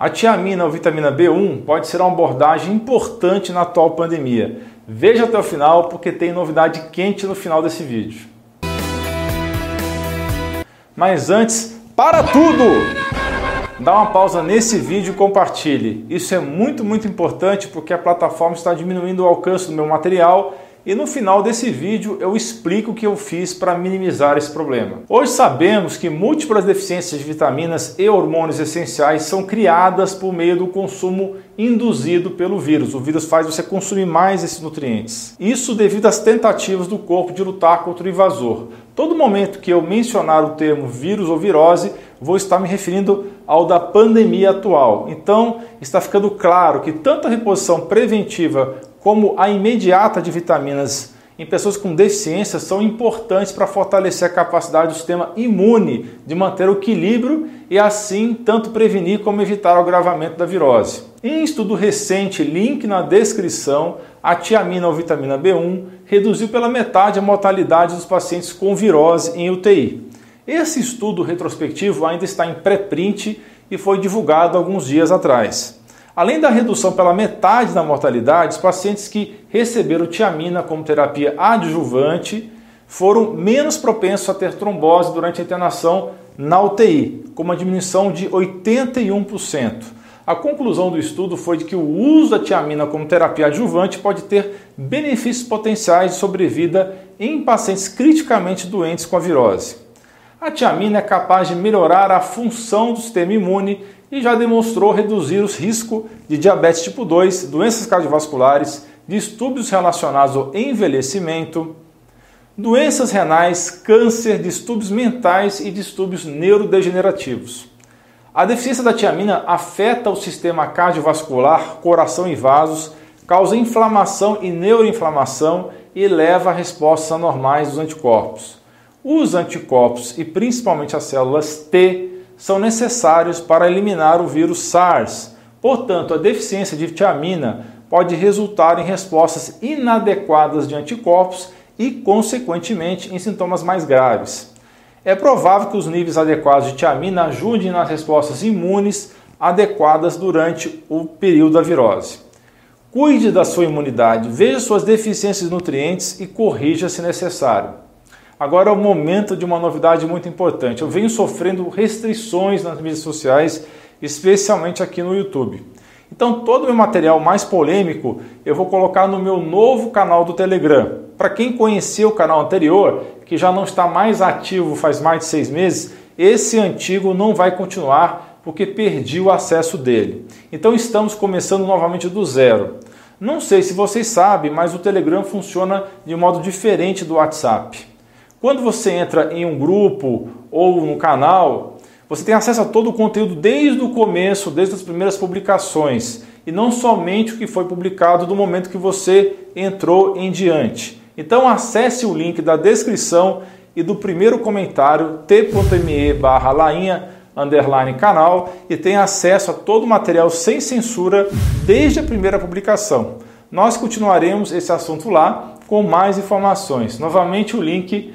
A tiamina ou vitamina B1 pode ser uma abordagem importante na atual pandemia. Veja até o final porque tem novidade quente no final desse vídeo. Mas antes, para tudo! Dá uma pausa nesse vídeo e compartilhe. Isso é muito, muito importante porque a plataforma está diminuindo o alcance do meu material e no final desse vídeo eu explico o que eu fiz para minimizar esse problema. Hoje sabemos que múltiplas deficiências de vitaminas e hormônios essenciais são criadas por meio do consumo induzido pelo vírus. O vírus faz você consumir mais esses nutrientes. Isso devido às tentativas do corpo de lutar contra o invasor. Todo momento que eu mencionar o termo vírus ou virose, vou estar me referindo ao da pandemia atual. Então, está ficando claro que tanto a reposição preventiva como a imediata de vitaminas em pessoas com deficiência são importantes para fortalecer a capacidade do sistema imune de manter o equilíbrio e assim tanto prevenir como evitar o agravamento da virose. Em estudo recente, link na descrição, a tiamina ou vitamina B1 reduziu pela metade a mortalidade dos pacientes com virose em UTI. Esse estudo retrospectivo ainda está em pré-print e foi divulgado alguns dias atrás. Além da redução pela metade da mortalidade, os pacientes que receberam tiamina como terapia adjuvante foram menos propensos a ter trombose durante a internação na UTI, com uma diminuição de 81%. A conclusão do estudo foi de que o uso da tiamina como terapia adjuvante pode ter benefícios potenciais de sobrevida em pacientes criticamente doentes com a virose. A tiamina é capaz de melhorar a função do sistema imune e já demonstrou reduzir os riscos de diabetes tipo 2, doenças cardiovasculares, distúrbios relacionados ao envelhecimento, doenças renais, câncer, distúrbios mentais e distúrbios neurodegenerativos. A deficiência da tiamina afeta o sistema cardiovascular, coração e vasos, causa inflamação e neuroinflamação e leva a respostas anormais dos anticorpos. Os anticorpos e principalmente as células T são necessários para eliminar o vírus SARS. Portanto, a deficiência de tiamina pode resultar em respostas inadequadas de anticorpos e, consequentemente, em sintomas mais graves. É provável que os níveis adequados de tiamina ajudem nas respostas imunes adequadas durante o período da virose. Cuide da sua imunidade, veja suas deficiências de nutrientes e corrija se necessário. Agora é o momento de uma novidade muito importante. Eu venho sofrendo restrições nas mídias sociais, especialmente aqui no YouTube. Então, todo o meu material mais polêmico eu vou colocar no meu novo canal do Telegram. Para quem conheceu o canal anterior, que já não está mais ativo faz mais de seis meses, esse antigo não vai continuar porque perdi o acesso dele. Então, estamos começando novamente do zero. Não sei se vocês sabem, mas o Telegram funciona de modo diferente do WhatsApp. Quando você entra em um grupo ou no canal, você tem acesso a todo o conteúdo desde o começo, desde as primeiras publicações, e não somente o que foi publicado do momento que você entrou em diante. Então acesse o link da descrição e do primeiro comentário t.me barra lainha underline canal e tenha acesso a todo o material sem censura desde a primeira publicação. Nós continuaremos esse assunto lá com mais informações. Novamente o link